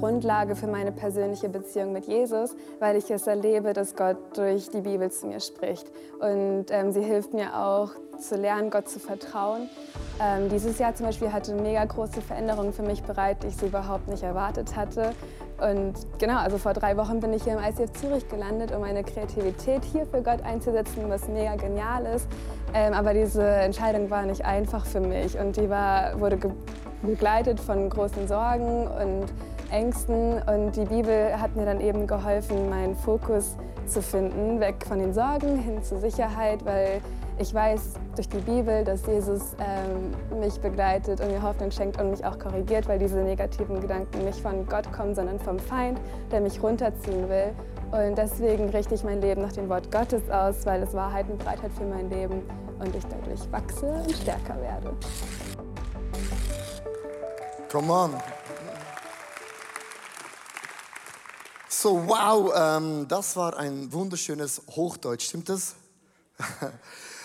Grundlage für meine persönliche Beziehung mit Jesus, weil ich es erlebe, dass Gott durch die Bibel zu mir spricht. Und ähm, sie hilft mir auch zu lernen, Gott zu vertrauen. Ähm, dieses Jahr zum Beispiel hatte mega große Veränderungen für mich bereit, die ich so überhaupt nicht erwartet hatte. Und genau, also vor drei Wochen bin ich hier im ICF Zürich gelandet, um meine Kreativität hier für Gott einzusetzen, was mega genial ist. Ähm, aber diese Entscheidung war nicht einfach für mich und die war, wurde begleitet von großen Sorgen und Ängsten. Und die Bibel hat mir dann eben geholfen, meinen Fokus zu finden, weg von den Sorgen hin zur Sicherheit, weil ich weiß durch die Bibel, dass Jesus ähm, mich begleitet und mir Hoffnung schenkt und mich auch korrigiert, weil diese negativen Gedanken nicht von Gott kommen, sondern vom Feind, der mich runterziehen will. Und deswegen richte ich mein Leben nach dem Wort Gottes aus, weil es Wahrheit und Breitheit für mein Leben und ich dadurch wachse und stärker werde. Come on. So, wow, ähm, das war ein wunderschönes Hochdeutsch, stimmt das?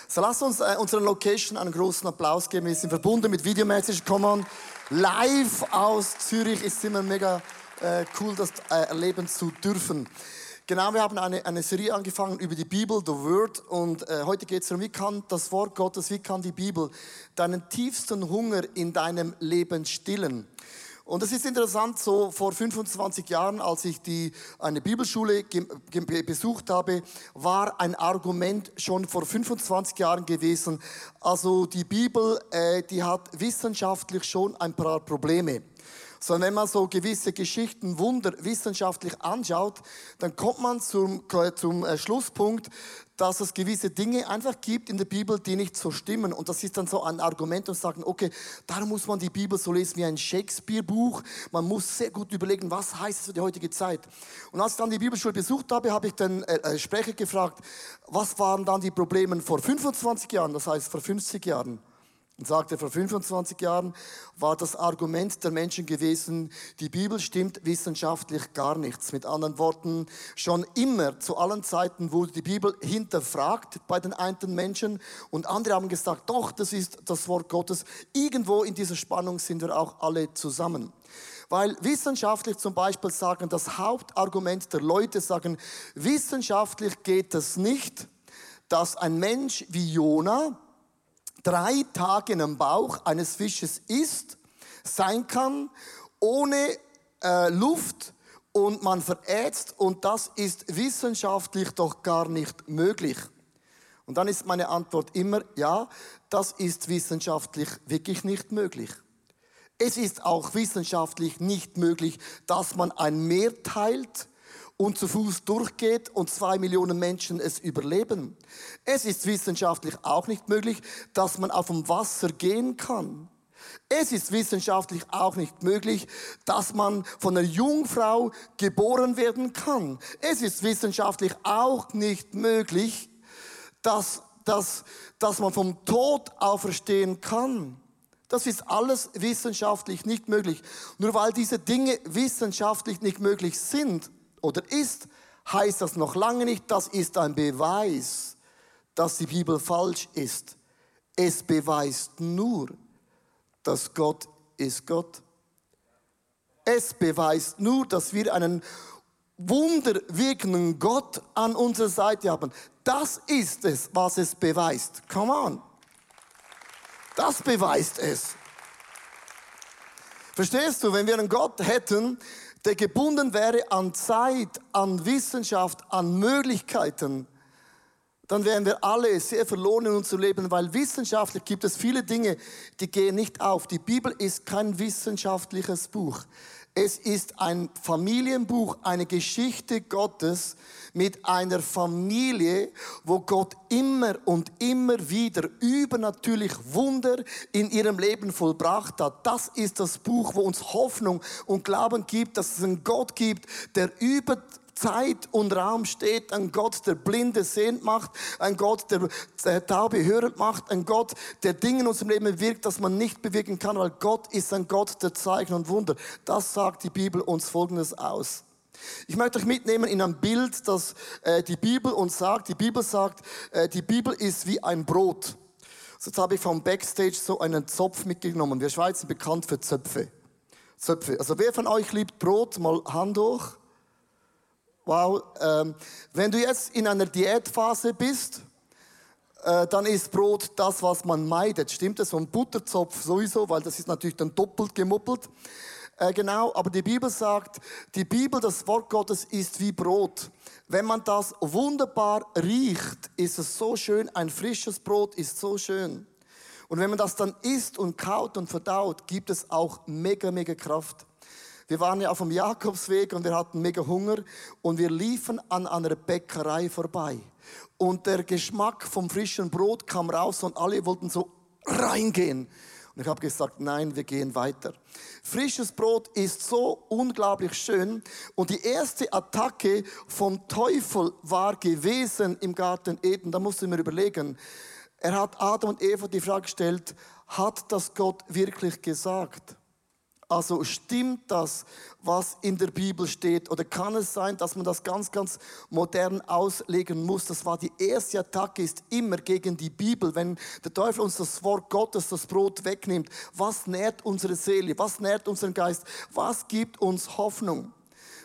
So lasst uns äh, unserer Location einen großen Applaus geben. Wir sind verbunden mit Videomessage. Come on. Live aus Zürich ist immer mega äh, cool, das äh, erleben zu dürfen. Genau, wir haben eine, eine Serie angefangen über die Bibel, The Word. Und äh, heute geht es darum, wie kann das Wort Gottes, wie kann die Bibel deinen tiefsten Hunger in deinem Leben stillen. Und es ist interessant, so vor 25 Jahren, als ich die, eine Bibelschule besucht habe, war ein Argument schon vor 25 Jahren gewesen. Also die Bibel, äh, die hat wissenschaftlich schon ein paar Probleme sondern wenn man so gewisse Geschichten, Wunder wissenschaftlich anschaut, dann kommt man zum, zum äh, Schlusspunkt, dass es gewisse Dinge einfach gibt in der Bibel, die nicht so stimmen. Und das ist dann so ein Argument und sagen, okay, darum muss man die Bibel so lesen wie ein Shakespeare-Buch. Man muss sehr gut überlegen, was heißt es für die heutige Zeit. Und als ich dann die Bibelschule besucht habe, habe ich den äh, äh Sprecher gefragt, was waren dann die Probleme vor 25 Jahren, das heißt vor 50 Jahren. Und sagte, vor 25 Jahren war das Argument der Menschen gewesen, die Bibel stimmt wissenschaftlich gar nichts. Mit anderen Worten, schon immer, zu allen Zeiten wurde die Bibel hinterfragt bei den einen Menschen und andere haben gesagt, doch, das ist das Wort Gottes. Irgendwo in dieser Spannung sind wir auch alle zusammen. Weil wissenschaftlich zum Beispiel sagen, das Hauptargument der Leute sagen, wissenschaftlich geht es nicht, dass ein Mensch wie Jona, drei Tage in dem Bauch eines Fisches ist, sein kann, ohne äh, Luft und man verätzt und das ist wissenschaftlich doch gar nicht möglich. Und dann ist meine Antwort immer, ja, das ist wissenschaftlich wirklich nicht möglich. Es ist auch wissenschaftlich nicht möglich, dass man ein Meer teilt und zu Fuß durchgeht und zwei Millionen Menschen es überleben. Es ist wissenschaftlich auch nicht möglich, dass man auf dem Wasser gehen kann. Es ist wissenschaftlich auch nicht möglich, dass man von einer Jungfrau geboren werden kann. Es ist wissenschaftlich auch nicht möglich, dass, dass, dass man vom Tod auferstehen kann. Das ist alles wissenschaftlich nicht möglich. Nur weil diese Dinge wissenschaftlich nicht möglich sind, oder ist, heißt das noch lange nicht, das ist ein Beweis, dass die Bibel falsch ist. Es beweist nur, dass Gott ist Gott. Es beweist nur, dass wir einen wunderwirkenden Gott an unserer Seite haben. Das ist es, was es beweist. Come on. Das beweist es. Verstehst du, wenn wir einen Gott hätten, der gebunden wäre an Zeit, an Wissenschaft, an Möglichkeiten, dann wären wir alle sehr verloren in unserem Leben, weil wissenschaftlich gibt es viele Dinge, die gehen nicht auf. Die Bibel ist kein wissenschaftliches Buch. Es ist ein Familienbuch, eine Geschichte Gottes mit einer Familie, wo Gott immer und immer wieder übernatürlich Wunder in ihrem Leben vollbracht hat. Das ist das Buch, wo uns Hoffnung und Glauben gibt, dass es einen Gott gibt, der über Zeit und Raum steht, ein Gott, der Blinde sehend macht, ein Gott, der, Taube hörend macht, ein Gott, der Dinge in unserem Leben wirkt, das man nicht bewirken kann, weil Gott ist ein Gott der Zeichen und Wunder. Das sagt die Bibel uns Folgendes aus. Ich möchte euch mitnehmen in ein Bild, das äh, die Bibel uns sagt. Die Bibel sagt, äh, die Bibel ist wie ein Brot. So, jetzt habe ich vom Backstage so einen Zopf mitgenommen. Wir Schweizer bekannt für Zöpfe. Zöpfe. Also wer von euch liebt Brot? Mal Hand hoch. Wow. Ähm, wenn du jetzt in einer Diätphase bist, äh, dann ist Brot das, was man meidet. Stimmt das? Ein Butterzopf sowieso, weil das ist natürlich dann doppelt gemoppelt. Äh, genau, aber die Bibel sagt, die Bibel, das Wort Gottes ist wie Brot. Wenn man das wunderbar riecht, ist es so schön. Ein frisches Brot ist so schön. Und wenn man das dann isst und kaut und verdaut, gibt es auch mega, mega Kraft. Wir waren ja auf dem Jakobsweg und wir hatten mega Hunger und wir liefen an einer Bäckerei vorbei. Und der Geschmack vom frischen Brot kam raus und alle wollten so reingehen. Und ich habe gesagt, nein, wir gehen weiter. Frisches Brot ist so unglaublich schön. Und die erste Attacke vom Teufel war gewesen im Garten Eden. Da musste ich mir überlegen. Er hat Adam und Eva die Frage gestellt, hat das Gott wirklich gesagt? Also stimmt das, was in der Bibel steht? Oder kann es sein, dass man das ganz, ganz modern auslegen muss? Das war die erste Attacke, ist immer gegen die Bibel. Wenn der Teufel uns das Wort Gottes, das Brot wegnimmt, was nährt unsere Seele? Was nährt unseren Geist? Was gibt uns Hoffnung?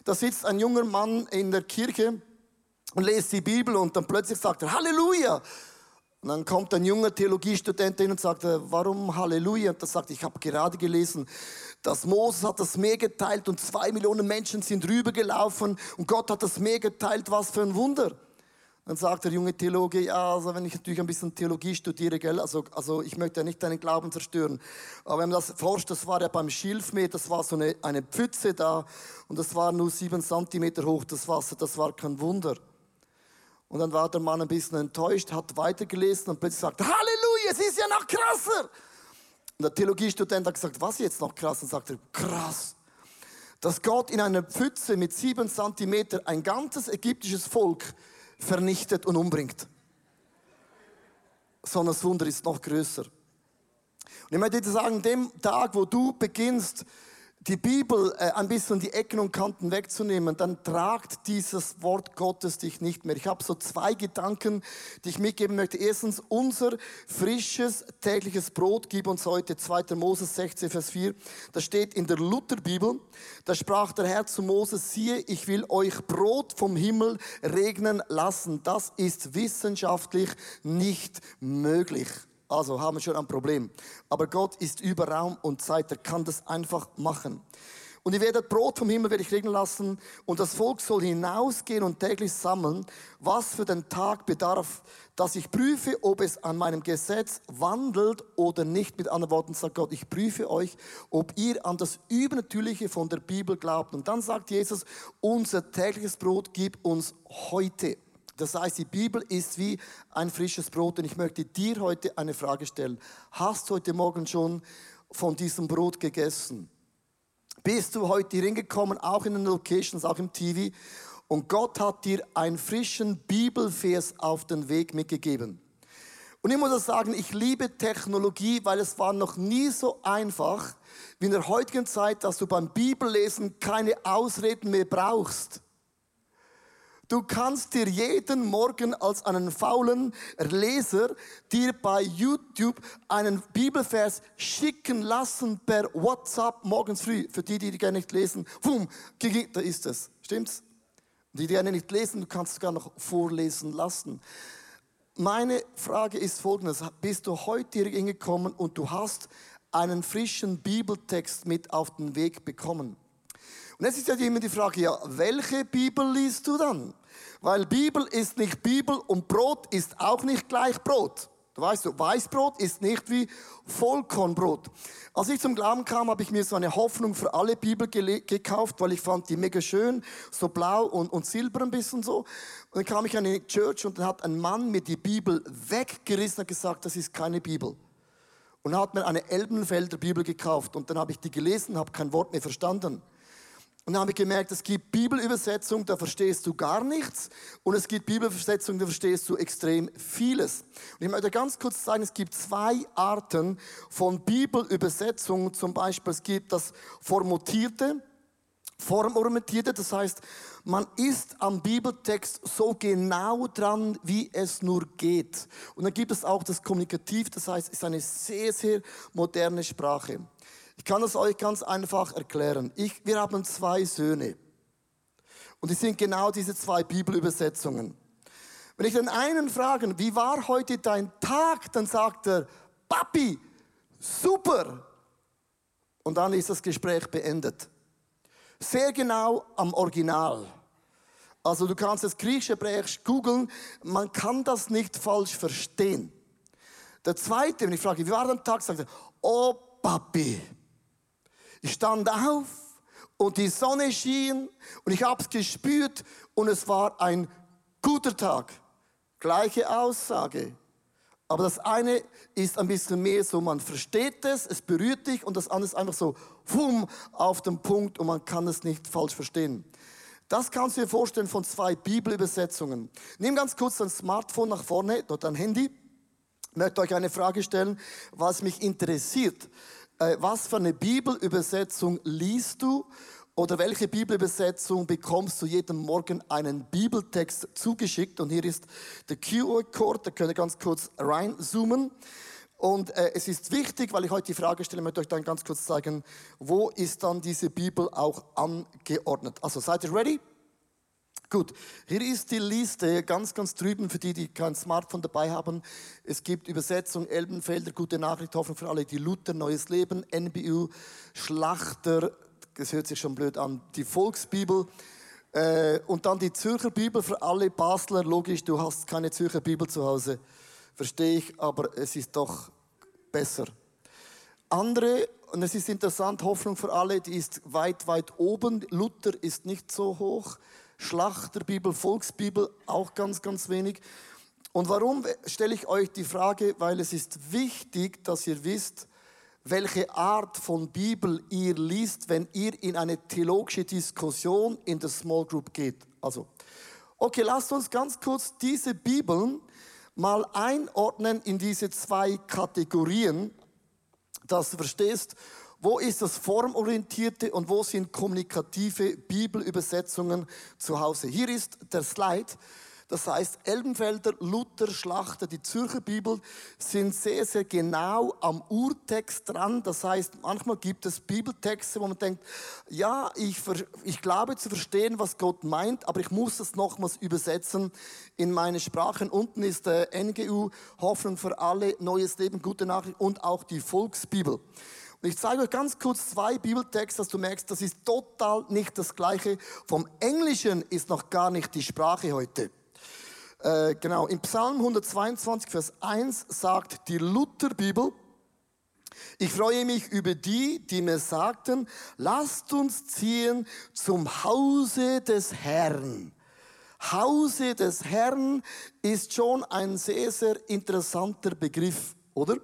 Da sitzt ein junger Mann in der Kirche und liest die Bibel und dann plötzlich sagt er, Halleluja! Und dann kommt ein junger Theologiestudent hin und sagt, warum Halleluja? Und er sagt, ich habe gerade gelesen, dass Moses hat das Meer geteilt und zwei Millionen Menschen sind rübergelaufen und Gott hat das Meer geteilt, was für ein Wunder. Dann sagt der junge Theologe, ja, also wenn ich natürlich ein bisschen Theologie studiere, gell, also, also ich möchte ja nicht deinen Glauben zerstören. Aber wenn man das forscht, das war ja beim Schilfmeer, das war so eine, eine Pfütze da und das war nur sieben Zentimeter hoch, das Wasser, das war kein Wunder. Und dann war der Mann ein bisschen enttäuscht, hat weitergelesen und plötzlich sagt, Halleluja, es ist ja noch krasser. Und der Theologiestudent hat gesagt, was jetzt noch krass? Und sagt er, krass, dass Gott in einer Pfütze mit sieben Zentimeter ein ganzes ägyptisches Volk vernichtet und umbringt. Sondern das Wunder ist noch größer. Und ich möchte dir sagen, dem Tag, wo du beginnst, die Bibel äh, ein bisschen die Ecken und Kanten wegzunehmen, dann tragt dieses Wort Gottes dich nicht mehr. Ich habe so zwei Gedanken, die ich mitgeben möchte. Erstens, unser frisches tägliches Brot gib uns heute 2. Moses 16, Vers 4. Das steht in der Lutherbibel. Da sprach der Herr zu Moses, siehe, ich will euch Brot vom Himmel regnen lassen. Das ist wissenschaftlich nicht möglich. Also haben wir schon ein Problem. Aber Gott ist über Raum und Zeit. Er kann das einfach machen. Und ihr werdet Brot vom Himmel werde ich regnen lassen und das Volk soll hinausgehen und täglich sammeln, was für den Tag bedarf, dass ich prüfe, ob es an meinem Gesetz wandelt oder nicht. Mit anderen Worten sagt Gott, ich prüfe euch, ob ihr an das Übernatürliche von der Bibel glaubt. Und dann sagt Jesus, unser tägliches Brot gib uns heute. Das heißt, die Bibel ist wie ein frisches Brot. Und ich möchte dir heute eine Frage stellen. Hast du heute Morgen schon von diesem Brot gegessen? Bist du heute hier hingekommen, auch in den Locations, auch im TV? Und Gott hat dir einen frischen Bibelvers auf den Weg mitgegeben. Und ich muss sagen, ich liebe Technologie, weil es war noch nie so einfach wie in der heutigen Zeit, dass du beim Bibellesen keine Ausreden mehr brauchst. Du kannst dir jeden Morgen als einen faulen Leser dir bei YouTube einen Bibelvers schicken lassen per WhatsApp morgens früh. Für die, die gerne nicht lesen, boom, da ist es. Stimmt's? Die, die gerne nicht lesen, du kannst sogar noch vorlesen lassen. Meine Frage ist folgendes. Bist du heute hier hingekommen und du hast einen frischen Bibeltext mit auf den Weg bekommen? Und jetzt ist ja immer die Frage, ja, welche Bibel liest du dann? Weil Bibel ist nicht Bibel und Brot ist auch nicht gleich Brot. Du weißt, du, Weißbrot ist nicht wie Vollkornbrot. Als ich zum Glauben kam, habe ich mir so eine Hoffnung für alle Bibel gekauft, weil ich fand die mega schön, so blau und, und silber ein bisschen so. Und dann kam ich in eine Church und dann hat ein Mann mir die Bibel weggerissen und gesagt, das ist keine Bibel. Und hat mir eine Elbenfelder Bibel gekauft und dann habe ich die gelesen, habe kein Wort mehr verstanden. Und dann habe ich gemerkt, es gibt Bibelübersetzungen, da verstehst du gar nichts. Und es gibt Bibelübersetzungen, da verstehst du extrem vieles. Und ich möchte ganz kurz sagen, es gibt zwei Arten von Bibelübersetzungen. Zum Beispiel, es gibt das Formatierte, Formorientierte, das heißt, man ist am Bibeltext so genau dran, wie es nur geht. Und dann gibt es auch das Kommunikativ, das heißt, es ist eine sehr, sehr moderne Sprache. Ich kann es euch ganz einfach erklären. Ich, wir haben zwei Söhne. Und die sind genau diese zwei Bibelübersetzungen. Wenn ich den einen frage, wie war heute dein Tag, dann sagt er, Papi, super. Und dann ist das Gespräch beendet. Sehr genau am Original. Also du kannst das griechische Hebräisch googeln, man kann das nicht falsch verstehen. Der zweite, wenn ich frage, wie war dein Tag, sagt er, oh Papi, ich stand auf und die Sonne schien und ich habe es gespürt und es war ein guter Tag. Gleiche Aussage. Aber das eine ist ein bisschen mehr so, man versteht es, es berührt dich und das andere ist einfach so, wumm, auf den Punkt und man kann es nicht falsch verstehen. Das kannst du dir vorstellen von zwei Bibelübersetzungen. Nimm ganz kurz dein Smartphone nach vorne, dort dein Handy. Ich möchte euch eine Frage stellen, was mich interessiert. Äh, was für eine Bibelübersetzung liest du oder welche Bibelübersetzung bekommst du jeden Morgen einen Bibeltext zugeschickt? Und hier ist der QR-Code, da könnt ihr ganz kurz reinzoomen. Und äh, es ist wichtig, weil ich heute die Frage stelle, möchte euch dann ganz kurz zeigen, wo ist dann diese Bibel auch angeordnet. Also seid ihr ready? Gut, hier ist die Liste ganz, ganz drüben für die, die kein Smartphone dabei haben. Es gibt Übersetzung Elbenfelder, gute Nachricht, Hoffnung für alle, die Luther, Neues Leben, NBU, Schlachter, das hört sich schon blöd an, die Volksbibel. Äh, und dann die Zürcher Bibel für alle Basler. Logisch, du hast keine Zürcher Bibel zu Hause. Verstehe ich, aber es ist doch besser. Andere, und es ist interessant, Hoffnung für alle, die ist weit, weit oben. Luther ist nicht so hoch. Schlachterbibel, Volksbibel auch ganz, ganz wenig. Und warum stelle ich euch die Frage? Weil es ist wichtig, dass ihr wisst, welche Art von Bibel ihr liest, wenn ihr in eine theologische Diskussion in der Small Group geht. Also, okay, lasst uns ganz kurz diese Bibeln mal einordnen in diese zwei Kategorien, dass du verstehst, wo ist das formorientierte und wo sind kommunikative Bibelübersetzungen zu Hause. Hier ist der Slide. Das heißt, Elbenfelder, Luther, Schlachter, die Zürcher Bibel sind sehr, sehr genau am Urtext dran. Das heißt, manchmal gibt es Bibeltexte, wo man denkt, ja, ich, ich glaube zu verstehen, was Gott meint, aber ich muss es nochmals übersetzen in meine Sprachen. Unten ist der NGU, Hoffnung für alle, Neues Leben, gute Nachricht und auch die Volksbibel. Und ich zeige euch ganz kurz zwei Bibeltexte, dass du merkst, das ist total nicht das Gleiche. Vom Englischen ist noch gar nicht die Sprache heute. Äh, genau, im Psalm 122, Vers 1 sagt die Lutherbibel, ich freue mich über die, die mir sagten, lasst uns ziehen zum Hause des Herrn. Hause des Herrn ist schon ein sehr, sehr interessanter Begriff, oder?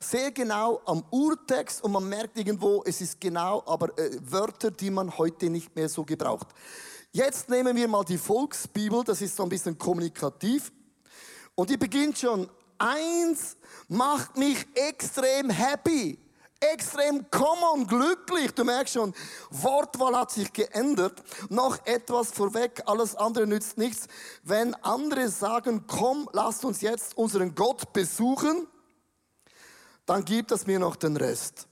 Sehr genau am Urtext und man merkt irgendwo, es ist genau, aber äh, Wörter, die man heute nicht mehr so gebraucht. Jetzt nehmen wir mal die Volksbibel, das ist so ein bisschen kommunikativ. Und die beginnt schon, eins macht mich extrem happy, extrem common, glücklich. Du merkst schon, Wortwahl hat sich geändert. Noch etwas vorweg, alles andere nützt nichts. Wenn andere sagen, komm, lasst uns jetzt unseren Gott besuchen, dann gibt es mir noch den Rest.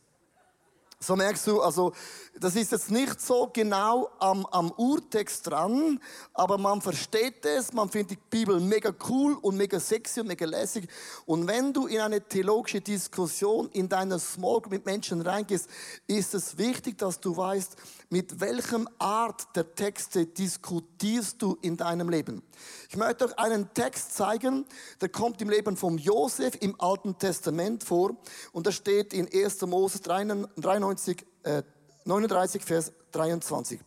So merkst du, also das ist jetzt nicht so genau am, am Urtext dran, aber man versteht es, man findet die Bibel mega cool und mega sexy und mega lässig. Und wenn du in eine theologische Diskussion in deiner Small mit Menschen reingehst, ist es wichtig, dass du weißt, mit welchem Art der Texte diskutierst du in deinem Leben. Ich möchte euch einen Text zeigen, der kommt im Leben von Josef im Alten Testament vor und da steht in 1. Mose 93, äh, 39, Vers 23.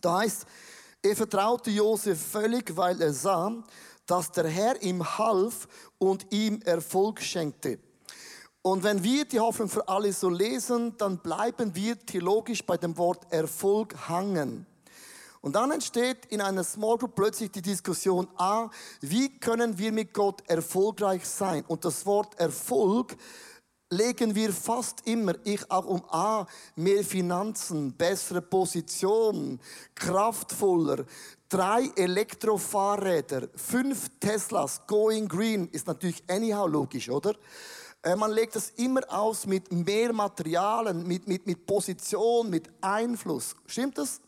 Da heißt, er vertraute Josef völlig, weil er sah, dass der Herr ihm half und ihm Erfolg schenkte. Und wenn wir die Hoffnung für alle so lesen, dann bleiben wir theologisch bei dem Wort Erfolg hangen. Und dann entsteht in einer Small Group plötzlich die Diskussion, ah, wie können wir mit Gott erfolgreich sein? Und das Wort Erfolg legen wir fast immer, ich auch um A, mehr Finanzen, bessere Position, kraftvoller, drei Elektrofahrräder, fünf Teslas, going green, ist natürlich anyhow logisch, oder? Äh, man legt das immer aus mit mehr Materialien, mit, mit, mit Position, mit Einfluss. Stimmt das?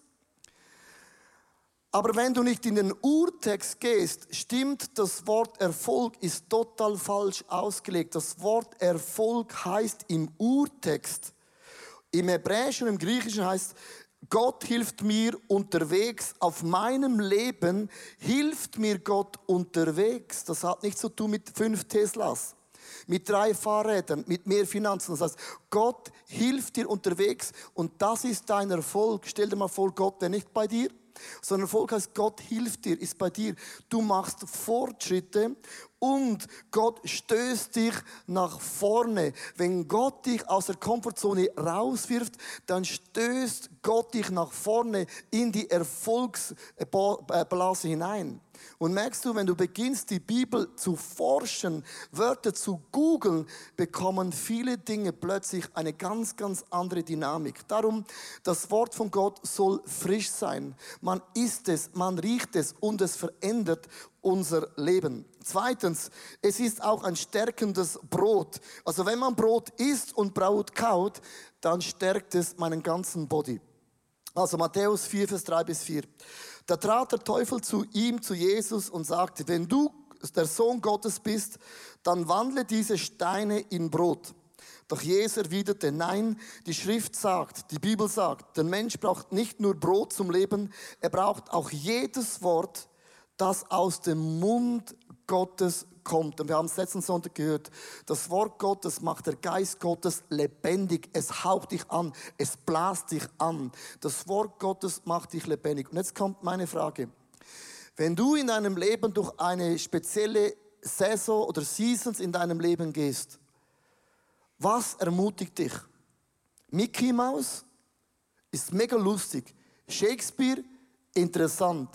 Aber wenn du nicht in den Urtext gehst, stimmt das Wort Erfolg ist total falsch ausgelegt. Das Wort Erfolg heißt im Urtext, im Hebräischen und im Griechischen heißt, Gott hilft mir unterwegs auf meinem Leben, hilft mir Gott unterwegs. Das hat nichts zu tun mit fünf Teslas, mit drei Fahrrädern, mit mehr Finanzen. Das heißt, Gott hilft dir unterwegs und das ist dein Erfolg. Stell dir mal vor, Gott wäre nicht bei dir sondern Volk heißt, Gott hilft dir, ist bei dir. Du machst Fortschritte und Gott stößt dich nach vorne. Wenn Gott dich aus der Komfortzone rauswirft, dann stößt Gott dich nach vorne in die Erfolgsblase hinein. Und merkst du, wenn du beginnst, die Bibel zu forschen, Wörter zu googeln, bekommen viele Dinge plötzlich eine ganz, ganz andere Dynamik. Darum, das Wort von Gott soll frisch sein. Man isst es, man riecht es und es verändert unser Leben. Zweitens, es ist auch ein stärkendes Brot. Also wenn man Brot isst und Brot kaut, dann stärkt es meinen ganzen Body. Also Matthäus 4, Vers 3 bis 4. Da trat der Teufel zu ihm, zu Jesus und sagte, wenn du der Sohn Gottes bist, dann wandle diese Steine in Brot. Doch Jesus erwiderte, nein, die Schrift sagt, die Bibel sagt, der Mensch braucht nicht nur Brot zum Leben, er braucht auch jedes Wort, das aus dem Mund Gottes kommt. Und wir haben es letzten Sonntag gehört. Das Wort Gottes macht der Geist Gottes lebendig. Es haucht dich an. Es blast dich an. Das Wort Gottes macht dich lebendig. Und jetzt kommt meine Frage. Wenn du in deinem Leben durch eine spezielle Saison oder Seasons in deinem Leben gehst, was ermutigt dich? Mickey Mouse ist mega lustig. Shakespeare interessant.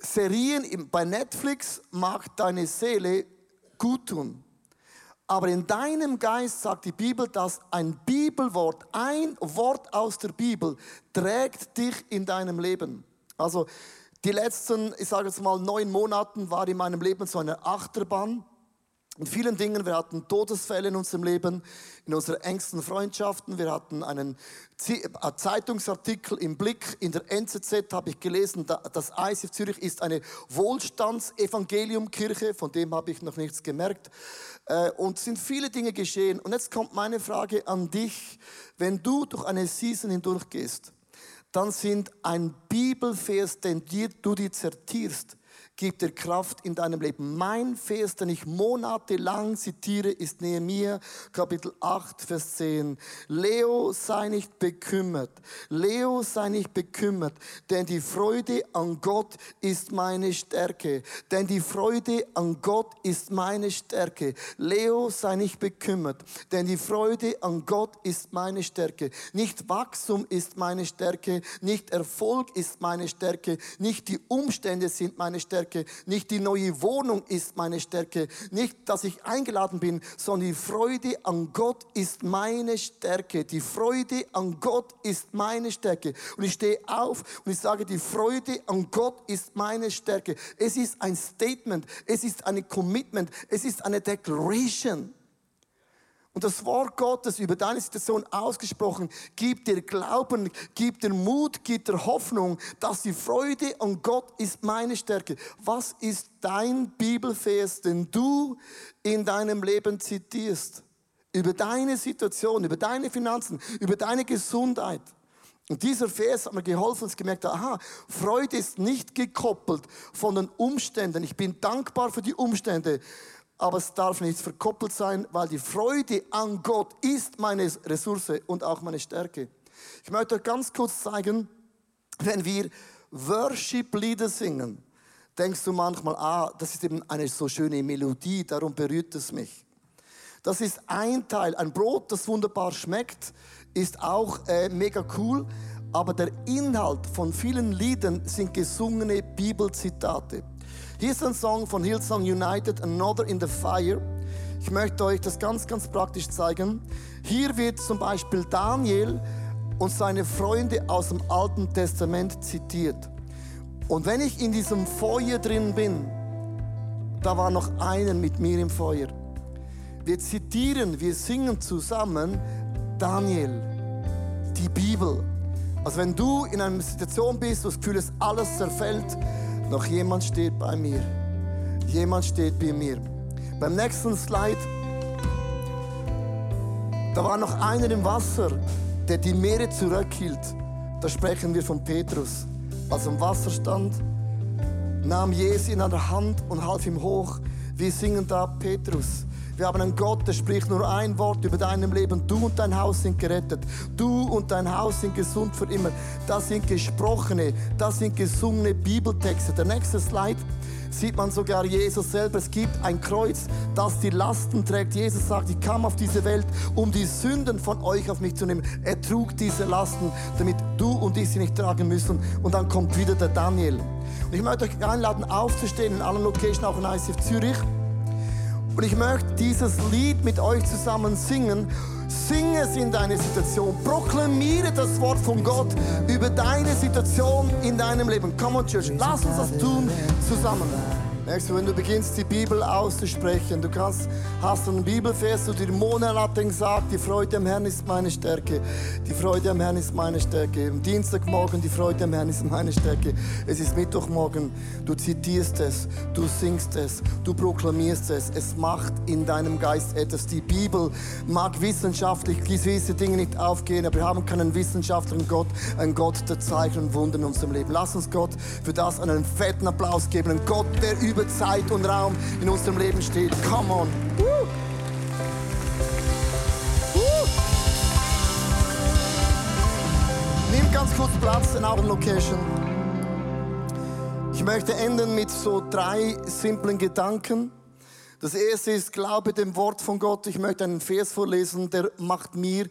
Serien bei Netflix mag deine Seele gut tun. Aber in deinem Geist sagt die Bibel, dass ein Bibelwort, ein Wort aus der Bibel, trägt dich in deinem Leben. Also die letzten, ich sage jetzt mal, neun Monaten war in meinem Leben so eine Achterbahn in vielen Dingen. Wir hatten Todesfälle in unserem Leben, in unseren engsten Freundschaften. Wir hatten einen äh, Zeitungsartikel im Blick. In der NZZ habe ich gelesen, das ICF Zürich ist eine Wohlstandsevangeliumkirche. Von dem habe ich noch nichts gemerkt. Äh, und es sind viele Dinge geschehen. Und jetzt kommt meine Frage an dich. Wenn du durch eine Season hindurchgehst, dann sind ein Bibelvers, den du dir zertierst, gibt dir Kraft in deinem Leben. Mein Vers, den ich monatelang zitiere, ist Nehemiah Kapitel 8, Vers 10. Leo, sei nicht bekümmert. Leo, sei nicht bekümmert, denn die Freude an Gott ist meine Stärke. Denn die Freude an Gott ist meine Stärke. Leo, sei nicht bekümmert, denn die Freude an Gott ist meine Stärke. Nicht Wachstum ist meine Stärke, nicht Erfolg ist meine Stärke, nicht die Umstände sind meine Stärke. Stärke, nicht die neue Wohnung ist meine Stärke, nicht, dass ich eingeladen bin, sondern die Freude an Gott ist meine Stärke. Die Freude an Gott ist meine Stärke. Und ich stehe auf und ich sage, die Freude an Gott ist meine Stärke. Es ist ein Statement, es ist ein Commitment, es ist eine Declaration. Und das Wort Gottes über deine Situation ausgesprochen gibt dir Glauben, gibt dir Mut, gibt dir Hoffnung, dass die Freude an Gott ist meine Stärke. Was ist dein Bibelvers, den du in deinem Leben zitierst? Über deine Situation, über deine Finanzen, über deine Gesundheit. Und dieser Vers hat mir geholfen und gemerkt, aha, Freude ist nicht gekoppelt von den Umständen. Ich bin dankbar für die Umstände aber es darf nicht verkoppelt sein, weil die Freude an Gott ist meine Ressource und auch meine Stärke. Ich möchte euch ganz kurz zeigen, wenn wir Worship-Lieder singen, denkst du manchmal, ah, das ist eben eine so schöne Melodie, darum berührt es mich. Das ist ein Teil. Ein Brot, das wunderbar schmeckt, ist auch äh, mega cool, aber der Inhalt von vielen Liedern sind gesungene Bibelzitate. Hier ist ein Song von Hillsong United, Another in the Fire. Ich möchte euch das ganz, ganz praktisch zeigen. Hier wird zum Beispiel Daniel und seine Freunde aus dem Alten Testament zitiert. Und wenn ich in diesem Feuer drin bin, da war noch einer mit mir im Feuer. wir zitieren, wir singen zusammen Daniel, die Bibel. Also wenn du in einer Situation bist, wo das Gefühl ist, alles zerfällt, noch jemand steht bei mir. Jemand steht bei mir. Beim nächsten Slide, da war noch einer im Wasser, der die Meere zurückhielt. Da sprechen wir von Petrus. Als er im Wasser stand, nahm Jesus ihn an der Hand und half ihm hoch. Wir singen da Petrus. Wir haben einen Gott, der spricht nur ein Wort über deinem Leben. Du und dein Haus sind gerettet. Du und dein Haus sind gesund für immer. Das sind gesprochene, das sind gesungene Bibeltexte. Der nächste Slide sieht man sogar Jesus selber. Es gibt ein Kreuz, das die Lasten trägt. Jesus sagt, ich kam auf diese Welt, um die Sünden von euch auf mich zu nehmen. Er trug diese Lasten, damit du und ich sie nicht tragen müssen. Und dann kommt wieder der Daniel. Und ich möchte euch einladen, aufzustehen in allen Locations, auch in ICF Zürich. Und ich möchte dieses Lied mit euch zusammen singen. Sing es in deine Situation. Proklamiere das Wort von Gott über deine Situation in deinem Leben. Come on, Church. Lass uns das tun zusammen. Merkst du, wenn du beginnst, die Bibel auszusprechen, du kannst, hast einen Bibelvers, du dir monatelang sagt, die Freude am Herrn ist meine Stärke. Die Freude am Herrn ist meine Stärke. Am Dienstagmorgen, die Freude am Herrn ist meine Stärke. Es ist Mittwochmorgen, du zitierst es, du singst es, du proklamierst es. Es macht in deinem Geist etwas. Die Bibel mag wissenschaftlich gewisse Dinge nicht aufgehen, aber wir haben keinen wissenschaftlichen Gott, einen Gott der Zeichen und Wunder in unserem Leben. Lass uns Gott für das einen fetten Applaus geben. Ein Gott, der über Zeit und Raum in unserem Leben steht. Come on. Woo. Woo. Nimm ganz kurz Platz in euren Location. Ich möchte enden mit so drei simplen Gedanken. Das erste ist, glaube dem Wort von Gott. Ich möchte einen Vers vorlesen, der macht mir,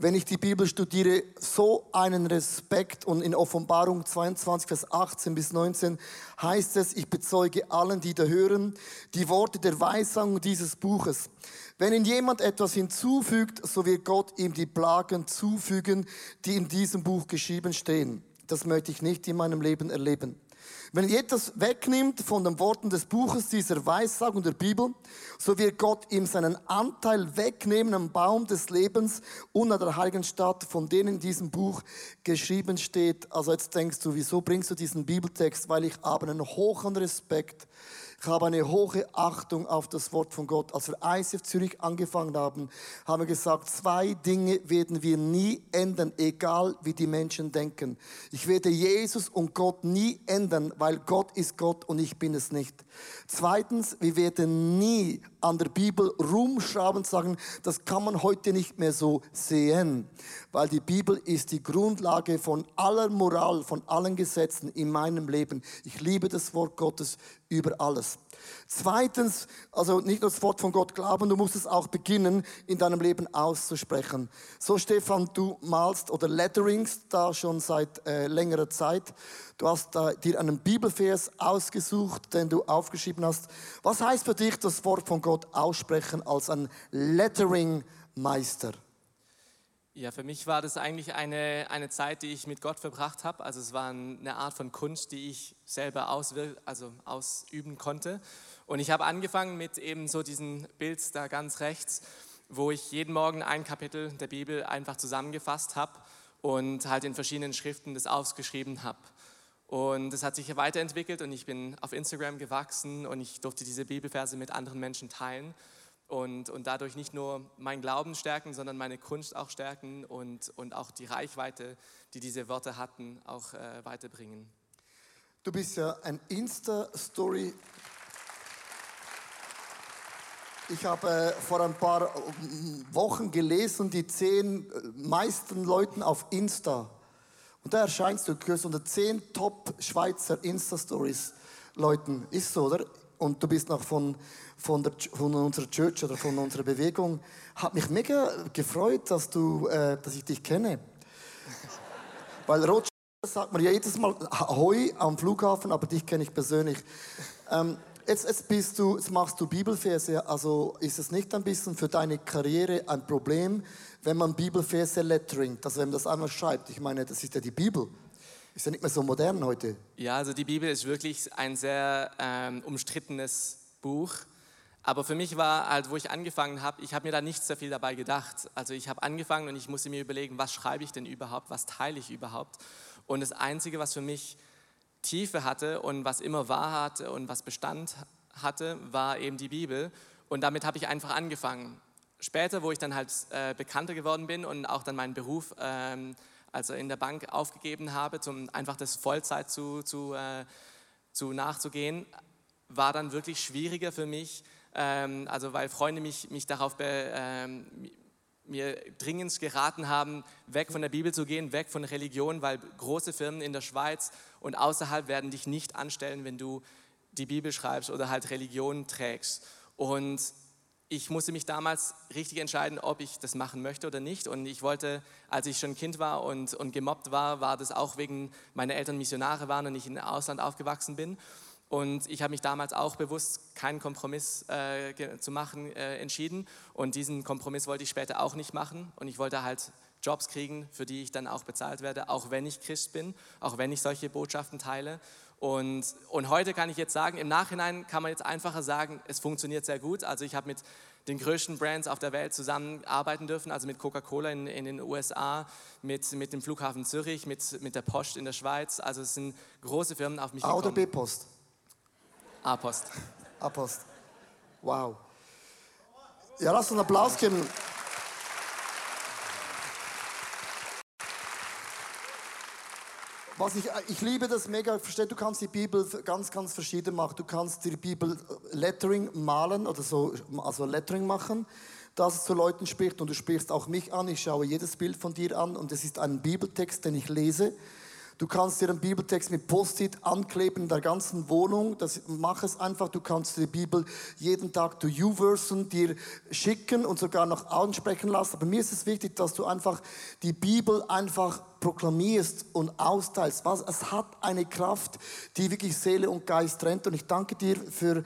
wenn ich die Bibel studiere, so einen Respekt. Und in Offenbarung 22, Vers 18 bis 19 heißt es, ich bezeuge allen, die da hören, die Worte der Weisung dieses Buches. Wenn ihn jemand etwas hinzufügt, so wird Gott ihm die Plagen zufügen, die in diesem Buch geschrieben stehen. Das möchte ich nicht in meinem Leben erleben. Wenn ihr etwas wegnimmt von den Worten des Buches dieser Weissagung der Bibel, so wird Gott ihm seinen Anteil wegnehmen am Baum des Lebens und an der heiligen Stadt, von denen in diesem Buch geschrieben steht. Also jetzt denkst du, wieso bringst du diesen Bibeltext? Weil ich habe einen hohen Respekt ich habe eine hohe Achtung auf das Wort von Gott. Als wir ICF Zürich angefangen haben, haben wir gesagt, zwei Dinge werden wir nie ändern, egal wie die Menschen denken. Ich werde Jesus und Gott nie ändern, weil Gott ist Gott und ich bin es nicht. Zweitens, wir werden nie an der Bibel rumschrauben und sagen, das kann man heute nicht mehr so sehen, weil die Bibel ist die Grundlage von aller Moral, von allen Gesetzen in meinem Leben. Ich liebe das Wort Gottes über alles. Zweitens, also nicht nur das Wort von Gott glauben, du musst es auch beginnen, in deinem Leben auszusprechen. So, Stefan, du malst oder letteringst da schon seit äh, längerer Zeit. Du hast äh, dir einen Bibelvers ausgesucht, den du aufgeschrieben hast. Was heißt für dich das Wort von Gott aussprechen als ein Lettering-Meister? Ja, für mich war das eigentlich eine, eine Zeit, die ich mit Gott verbracht habe. Also es war eine Art von Kunst, die ich selber auswir also ausüben konnte. Und ich habe angefangen mit eben so diesem Bild da ganz rechts, wo ich jeden Morgen ein Kapitel der Bibel einfach zusammengefasst habe und halt in verschiedenen Schriften das ausgeschrieben habe. Und es hat sich weiterentwickelt und ich bin auf Instagram gewachsen und ich durfte diese Bibelverse mit anderen Menschen teilen und, und dadurch nicht nur mein Glauben stärken, sondern meine Kunst auch stärken und, und auch die Reichweite, die diese Worte hatten, auch äh, weiterbringen. Du bist ja ein Insta-Story. Ich habe äh, vor ein paar äh, Wochen gelesen, die zehn äh, meisten Leuten auf Insta. Und da erscheinst du, du gehörst unter zehn Top-Schweizer Insta-Stories Leuten. Ist so, oder? Und du bist noch von von, der, von unserer Church oder von unserer Bewegung. Hat mich mega gefreut, dass, du, äh, dass ich dich kenne. Weil Roger sagt mir ja jedes Mal Ahoi am Flughafen, aber dich kenne ich persönlich. Ähm, jetzt, jetzt, bist du, jetzt machst du Bibelverse, also ist es nicht ein bisschen für deine Karriere ein Problem, wenn man Bibelverse letteringt, also wenn man das einmal schreibt? Ich meine, das ist ja die Bibel. Ist ja nicht mehr so modern heute. Ja, also die Bibel ist wirklich ein sehr ähm, umstrittenes Buch. Aber für mich war halt, wo ich angefangen habe, ich habe mir da nicht sehr viel dabei gedacht. Also ich habe angefangen und ich musste mir überlegen, was schreibe ich denn überhaupt, was teile ich überhaupt. Und das Einzige, was für mich Tiefe hatte und was immer wahr hatte und was Bestand hatte, war eben die Bibel. Und damit habe ich einfach angefangen. Später, wo ich dann halt äh, bekannter geworden bin und auch dann meinen Beruf ähm, also in der Bank aufgegeben habe, um einfach das Vollzeit zu, zu, äh, zu nachzugehen, war dann wirklich schwieriger für mich, ähm, also weil Freunde mich, mich darauf be, ähm, mir dringend geraten haben, weg von der Bibel zu gehen, weg von Religion, weil große Firmen in der Schweiz und außerhalb werden dich nicht anstellen, wenn du die Bibel schreibst oder halt Religion trägst. Und ich musste mich damals richtig entscheiden, ob ich das machen möchte oder nicht. Und ich wollte, als ich schon Kind war und, und gemobbt war, war das auch wegen meine Eltern Missionare waren und ich im Ausland aufgewachsen bin. Und ich habe mich damals auch bewusst, keinen Kompromiss äh, zu machen, äh, entschieden. Und diesen Kompromiss wollte ich später auch nicht machen. Und ich wollte halt Jobs kriegen, für die ich dann auch bezahlt werde, auch wenn ich Christ bin, auch wenn ich solche Botschaften teile. Und, und heute kann ich jetzt sagen, im Nachhinein kann man jetzt einfacher sagen, es funktioniert sehr gut. Also ich habe mit den größten Brands auf der Welt zusammenarbeiten dürfen, also mit Coca-Cola in, in, den USA, mit, mit dem Flughafen Zürich, mit, mit der Post in der Schweiz. Also es sind große Firmen auf mich A oder B-Post? A-Post. A-Post. Wow. Ja, lass uns einen Applaus geben. Was ich, ich liebe das mega, verstehe, du kannst die Bibel ganz, ganz verschieden machen. Du kannst die Bibel äh, Lettering malen oder so, also Lettering machen, dass es zu Leuten spricht und du sprichst auch mich an. Ich schaue jedes Bild von dir an und es ist ein Bibeltext, den ich lese. Du kannst dir einen Bibeltext mit Post-it ankleben in der ganzen Wohnung. Das, mach es einfach. Du kannst die Bibel jeden Tag zu U-Versen dir schicken und sogar noch ansprechen lassen. Aber mir ist es wichtig, dass du einfach die Bibel einfach proklamierst und austeilst. Was, es hat eine Kraft, die wirklich Seele und Geist trennt. Und ich danke dir für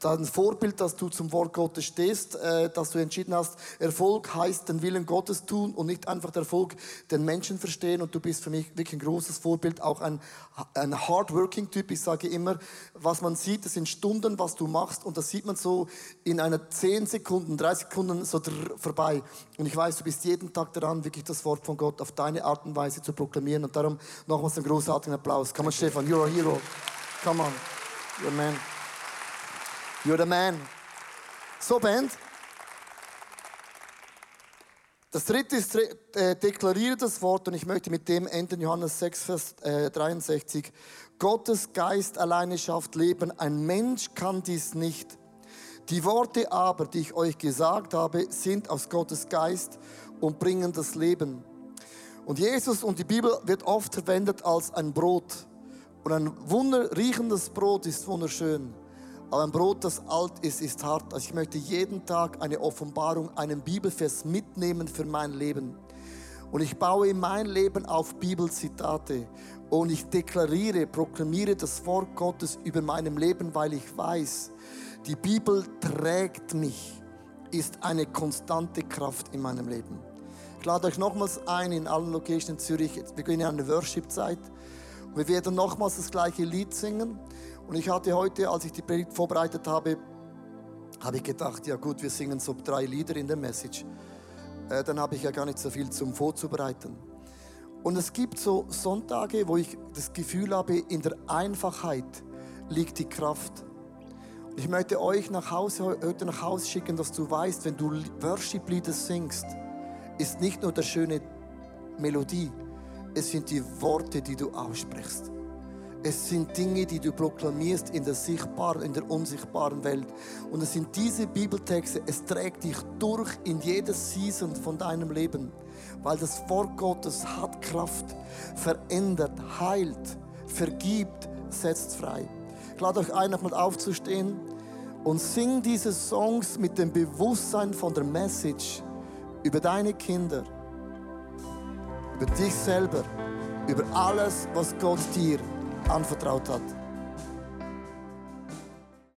dein Vorbild, dass du zum Wort Gottes stehst, äh, dass du entschieden hast, Erfolg heißt den Willen Gottes tun und nicht einfach der Erfolg den Menschen verstehen. Und du bist für mich wirklich ein großes Vorbild, auch ein, ein hardworking Typ. Ich sage immer, was man sieht, das sind Stunden, was du machst und das sieht man so in einer 10 Sekunden, 30 Sekunden so vorbei. Und ich weiß, du bist jeden Tag daran, wirklich das Wort von Gott auf deine Art und Weise zu proklamieren. Und darum nochmals einen großartigen Applaus. Come on, Stefan, you're a hero. Come on, you're a man. You're the man. So, Band. Das dritte ist, äh, deklariere das Wort und ich möchte mit dem enden, Johannes 6, Vers äh, 63. Gottes Geist alleine schafft Leben, ein Mensch kann dies nicht. Die Worte aber, die ich euch gesagt habe, sind aus Gottes Geist und bringen das Leben. Und Jesus und die Bibel wird oft verwendet als ein Brot. Und ein wunder riechendes Brot ist wunderschön. Aber ein Brot, das alt ist, ist hart. Also ich möchte jeden Tag eine Offenbarung, einen Bibelvers mitnehmen für mein Leben. Und ich baue mein Leben auf Bibelzitate. Und ich deklariere, proklamiere das Wort Gottes über meinem Leben, weil ich weiß, die Bibel trägt mich, ist eine konstante Kraft in meinem Leben. Ich lade euch nochmals ein in allen Locations in Zürich. Wir beginnen eine Worship-Zeit. Wir werden nochmals das gleiche Lied singen. Und ich hatte heute, als ich die Predigt vorbereitet habe, habe ich gedacht, ja gut, wir singen so drei Lieder in der Message. Äh, dann habe ich ja gar nicht so viel zum Vorzubereiten. Und es gibt so Sonntage, wo ich das Gefühl habe, in der Einfachheit liegt die Kraft. Ich möchte euch nach Hause, heute nach Hause schicken, dass du weißt, wenn du Worship-Lieder singst, ist nicht nur der schöne Melodie, es sind die Worte, die du aussprichst. Es sind Dinge, die du proklamierst in der sichtbaren, in der unsichtbaren Welt. Und es sind diese Bibeltexte, es trägt dich durch in jedes Season von deinem Leben. Weil das Wort Gottes hat Kraft, verändert, heilt, vergibt, setzt frei. Ich lade euch ein, nochmal aufzustehen und sing diese Songs mit dem Bewusstsein von der Message über deine Kinder, über dich selber, über alles, was Gott dir anvertraut hat.